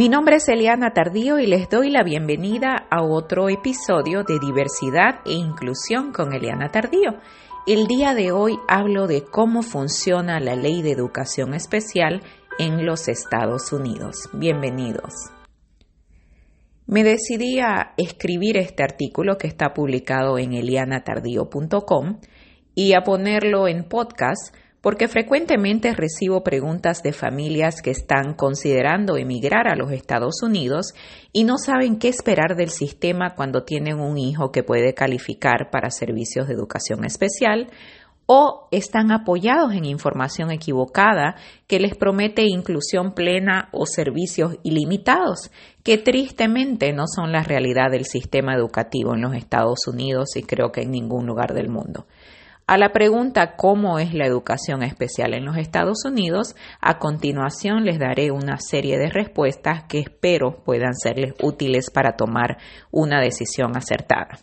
Mi nombre es Eliana Tardío y les doy la bienvenida a otro episodio de Diversidad e Inclusión con Eliana Tardío. El día de hoy hablo de cómo funciona la ley de educación especial en los Estados Unidos. Bienvenidos. Me decidí a escribir este artículo que está publicado en elianatardío.com y a ponerlo en podcast porque frecuentemente recibo preguntas de familias que están considerando emigrar a los Estados Unidos y no saben qué esperar del sistema cuando tienen un hijo que puede calificar para servicios de educación especial o están apoyados en información equivocada que les promete inclusión plena o servicios ilimitados, que tristemente no son la realidad del sistema educativo en los Estados Unidos y creo que en ningún lugar del mundo. A la pregunta ¿cómo es la educación especial en los Estados Unidos? A continuación les daré una serie de respuestas que espero puedan serles útiles para tomar una decisión acertada.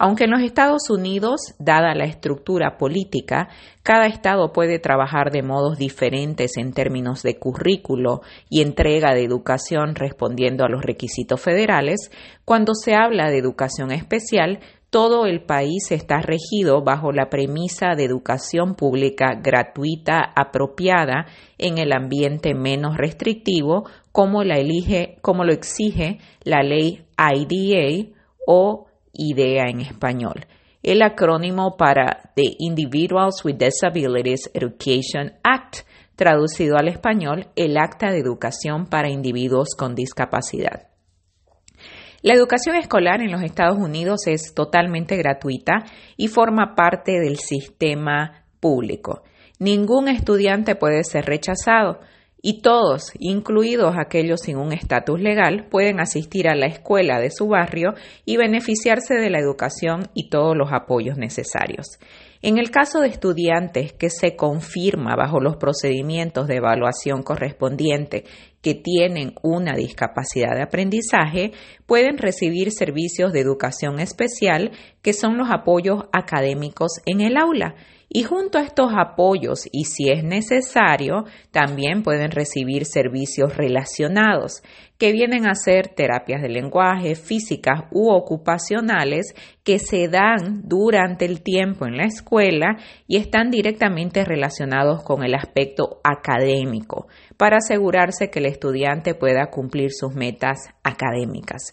Aunque en los Estados Unidos, dada la estructura política, cada estado puede trabajar de modos diferentes en términos de currículo y entrega de educación respondiendo a los requisitos federales, cuando se habla de educación especial, todo el país está regido bajo la premisa de educación pública gratuita apropiada en el ambiente menos restrictivo como, lo exige la ley IDA o IDEA en español, el acrónimo para The Individuals with Disabilities Education Act, traducido al español, el Acta de Educación para Individuos con Discapacidad. La educación escolar en los Estados Unidos es totalmente gratuita y forma parte del sistema público. Ningún estudiante puede ser rechazado y todos, incluidos aquellos sin un estatus legal, pueden asistir a la escuela de su barrio y beneficiarse de la educación y todos los apoyos necesarios. En el caso de estudiantes que se confirma bajo los procedimientos de evaluación correspondiente que tienen una discapacidad de aprendizaje, pueden recibir servicios de educación especial que son los apoyos académicos en el aula. Y junto a estos apoyos, y si es necesario, también pueden recibir servicios relacionados, que vienen a ser terapias de lenguaje, físicas u ocupacionales, que se dan durante el tiempo en la escuela y están directamente relacionados con el aspecto académico, para asegurarse que el estudiante pueda cumplir sus metas académicas.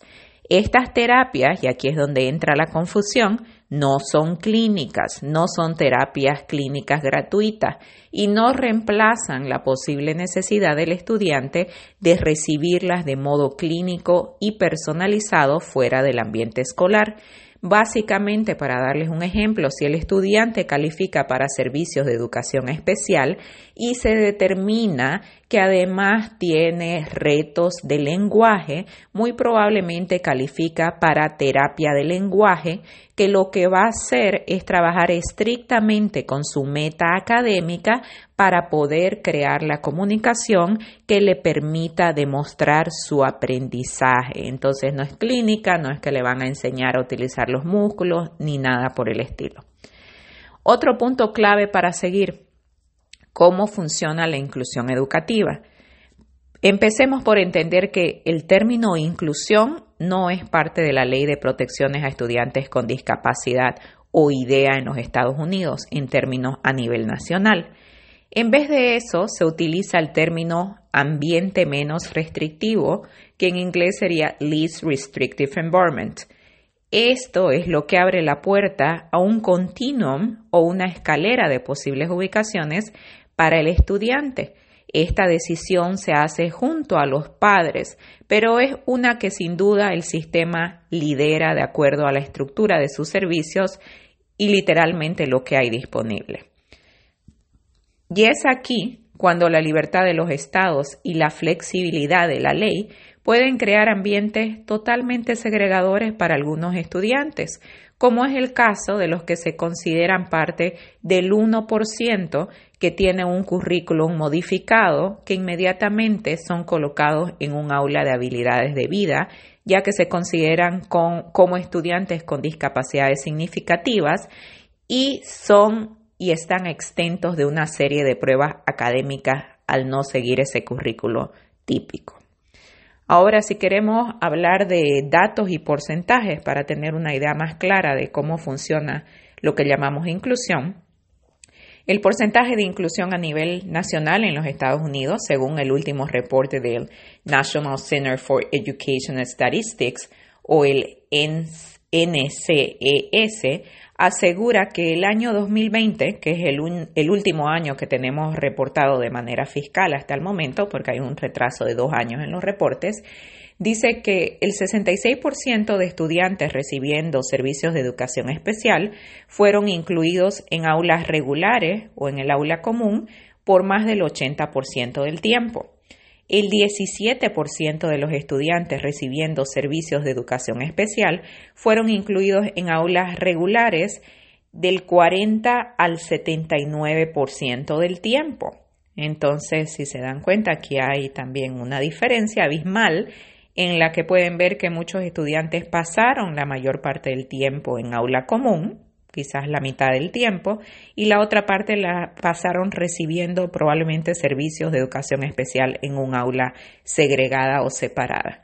Estas terapias, y aquí es donde entra la confusión, no son clínicas, no son terapias clínicas gratuitas y no reemplazan la posible necesidad del estudiante de recibirlas de modo clínico y personalizado fuera del ambiente escolar. Básicamente, para darles un ejemplo, si el estudiante califica para servicios de educación especial y se determina que además tiene retos de lenguaje, muy probablemente califica para terapia de lenguaje, que lo que va a hacer es trabajar estrictamente con su meta académica para poder crear la comunicación que le permita demostrar su aprendizaje. Entonces no es clínica, no es que le van a enseñar a utilizar los músculos ni nada por el estilo. Otro punto clave para seguir cómo funciona la inclusión educativa. Empecemos por entender que el término inclusión no es parte de la ley de protecciones a estudiantes con discapacidad o IDEA en los Estados Unidos en términos a nivel nacional. En vez de eso, se utiliza el término ambiente menos restrictivo, que en inglés sería least restrictive environment. Esto es lo que abre la puerta a un continuum o una escalera de posibles ubicaciones para el estudiante. Esta decisión se hace junto a los padres, pero es una que sin duda el sistema lidera de acuerdo a la estructura de sus servicios y literalmente lo que hay disponible. Y es aquí cuando la libertad de los estados y la flexibilidad de la ley pueden crear ambientes totalmente segregadores para algunos estudiantes, como es el caso de los que se consideran parte del 1% que tiene un currículum modificado que inmediatamente son colocados en un aula de habilidades de vida, ya que se consideran como estudiantes con discapacidades significativas y son y están exentos de una serie de pruebas académicas al no seguir ese currículo típico. Ahora, si queremos hablar de datos y porcentajes para tener una idea más clara de cómo funciona lo que llamamos inclusión, el porcentaje de inclusión a nivel nacional en los Estados Unidos, según el último reporte del National Center for Education Statistics o el NCES, asegura que el año 2020, que es el, el, último año que tenemos reportado de manera fiscal hasta el momento, porque hay un retraso de dos años en los reportes, dice que el 66% de estudiantes recibiendo servicios de educación especial fueron incluidos en aulas regulares o en el aula común por más del 80% del tiempo. El 17% de los estudiantes recibiendo servicios de educación especial fueron incluidos en aulas regulares del 40 al 79% del tiempo. Entonces, si se dan cuenta, aquí hay también una diferencia abismal en la que pueden ver que muchos estudiantes pasaron la mayor parte del tiempo en aula común, quizás la mitad del tiempo, y la otra parte la pasaron recibiendo probablemente servicios de educación especial en un aula segregada o separada.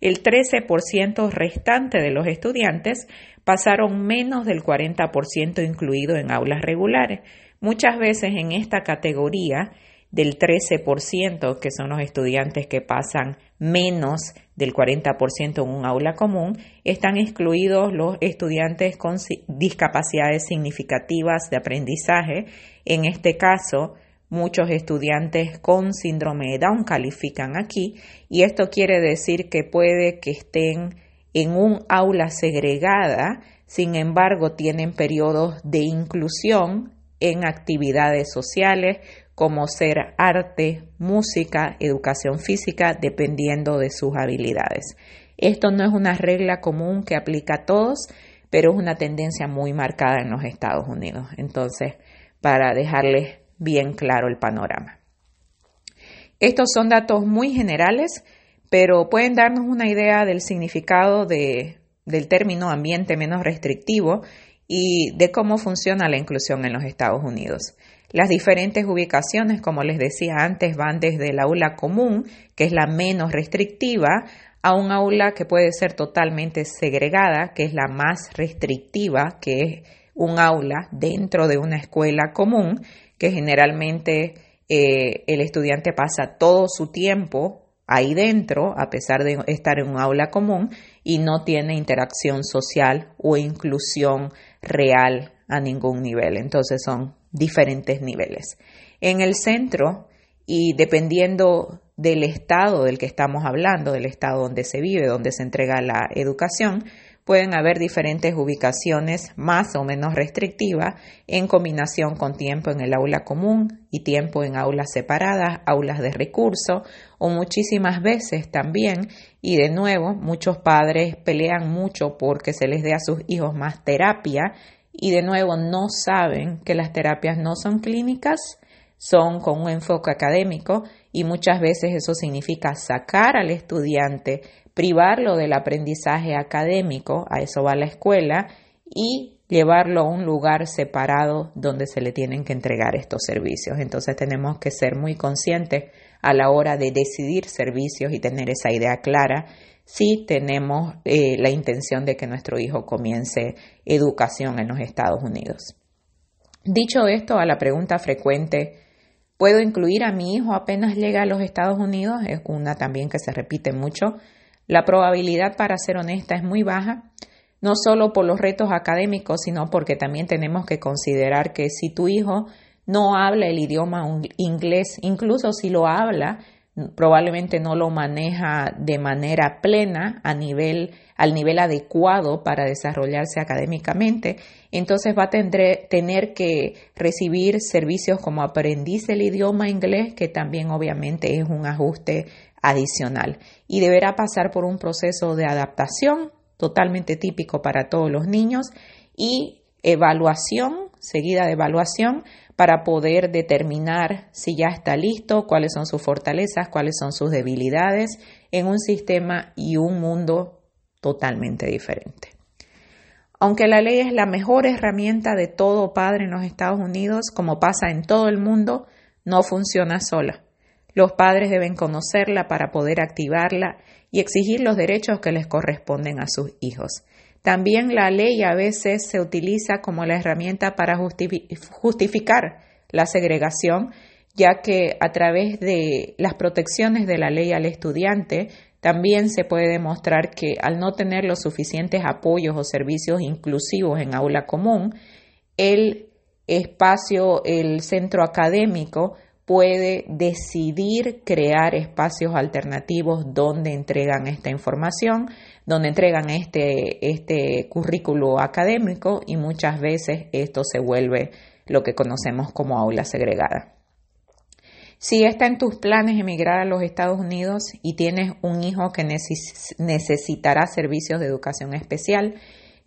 El 13% restante de los estudiantes pasaron menos del 40% incluido en aulas regulares. Muchas veces en esta categoría del 13%, que son los estudiantes que pasan menos del 40% en un aula común, están excluidos los estudiantes con discapacidades significativas de aprendizaje. En este caso, muchos estudiantes con síndrome de Down califican aquí y esto quiere decir que puede que estén en un aula segregada, sin embargo tienen periodos de inclusión en actividades sociales como ser arte, música, educación física, dependiendo de sus habilidades. Esto no es una regla común que aplica a todos, pero es una tendencia muy marcada en los Estados Unidos. Entonces, para dejarles bien claro el panorama. Estos son datos muy generales, pero pueden darnos una idea del significado del término ambiente menos restrictivo y de cómo funciona la inclusión en los Estados Unidos. Las diferentes ubicaciones, como les decía antes, van desde el aula común, que es la menos restrictiva, a un aula que puede ser totalmente segregada, que es la más restrictiva, que es un aula dentro de una escuela común, que generalmente eh, el estudiante pasa todo su tiempo ahí dentro, a pesar de estar en un aula común, y no tiene interacción social o inclusión real a ningún nivel. Entonces son diferentes niveles. En el centro, y dependiendo del estado del que estamos hablando, del estado donde se vive, donde se entrega la educación, pueden haber diferentes ubicaciones más o menos restrictivas en combinación con tiempo en el aula común y tiempo en aulas separadas, aulas de recurso o muchísimas veces también, y de nuevo, muchos padres pelean mucho porque se les dé a sus hijos más terapia y de nuevo no saben que las terapias no son clínicas, son con un enfoque académico y muchas veces eso significa sacar al estudiante privarlo del aprendizaje académico, a eso va la escuela, y llevarlo a un lugar separado donde se le tienen que entregar estos servicios. Entonces tenemos que ser muy conscientes a la hora de decidir servicios y tener esa idea clara si tenemos eh, la intención de que nuestro hijo comience educación en los Estados Unidos. Dicho esto, a la pregunta frecuente, ¿puedo incluir a mi hijo apenas llega a los Estados Unidos? Es una también que se repite mucho. La probabilidad, para ser honesta, es muy baja, no solo por los retos académicos, sino porque también tenemos que considerar que si tu hijo no habla el idioma inglés, incluso si lo habla, probablemente no lo maneja de manera plena a nivel, al nivel adecuado para desarrollarse académicamente, entonces va a tener, que recibir servicios como aprendiz del idioma inglés, que también obviamente es un ajuste adicional y deberá pasar por un proceso de adaptación totalmente típico para todos los niños y evaluación, seguida de evaluación, para poder determinar si ya está listo, cuáles son sus fortalezas, cuáles son sus debilidades en un sistema y un mundo totalmente diferente. Aunque la ley es la mejor herramienta de todo padre en los Estados Unidos, como pasa en todo el mundo, no funciona sola. Los padres deben conocerla para poder activarla y exigir los derechos que les corresponden a sus hijos. También la ley a veces se utiliza como la herramienta para justificar la segregación, ya que a través de las protecciones de la ley al estudiante también se puede demostrar que al no tener los suficientes apoyos o servicios inclusivos en aula común, el espacio, el centro académico puede decidir crear espacios alternativos donde entregan esta información, donde entregan este, este currículo académico y muchas veces esto se vuelve lo que conocemos como aula segregada. Si está en tus planes emigrar a los Estados Unidos y tienes un hijo que necesitará servicios de educación especial,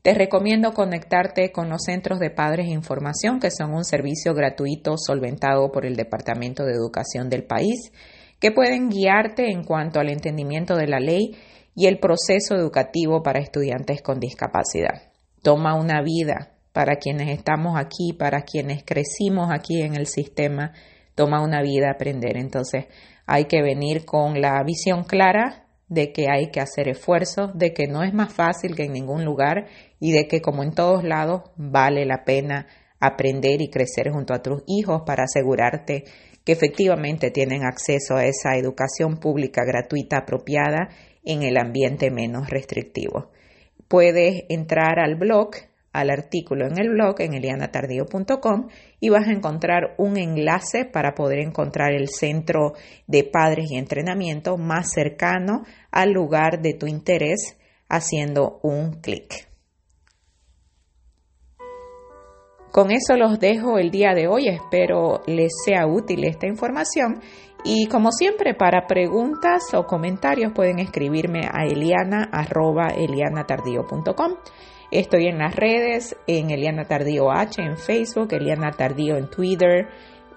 te recomiendo conectarte con los centros de padres de información, que son un servicio gratuito solventado por el Departamento de Educación del país, que pueden guiarte en cuanto al entendimiento de la ley y el proceso educativo para estudiantes con discapacidad. Toma una vida para quienes estamos aquí, para quienes crecimos aquí en el sistema, toma una vida aprender. Entonces hay que venir con la visión clara de que hay que hacer esfuerzos, de que no es más fácil que en ningún lugar y de que como en todos lados vale la pena aprender y crecer junto a tus hijos para asegurarte que efectivamente tienen acceso a esa educación pública gratuita apropiada en el ambiente menos restrictivo. Puedes entrar al blog al artículo en el blog en elianatardío.com y vas a encontrar un enlace para poder encontrar el centro de padres y entrenamiento más cercano al lugar de tu interés haciendo un clic. Con eso los dejo el día de hoy. Espero les sea útil esta información. Y como siempre, para preguntas o comentarios pueden escribirme a eliana.elianatardío.com. Estoy en las redes, en Eliana Tardío H en Facebook, Eliana Tardío en Twitter,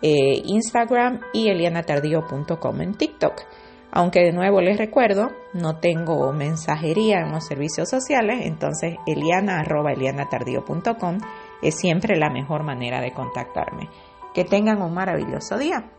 eh, Instagram y elianatardío.com en TikTok. Aunque de nuevo les recuerdo, no tengo mensajería en los servicios sociales, entonces eliana.elianatardío.com es siempre la mejor manera de contactarme. Que tengan un maravilloso día.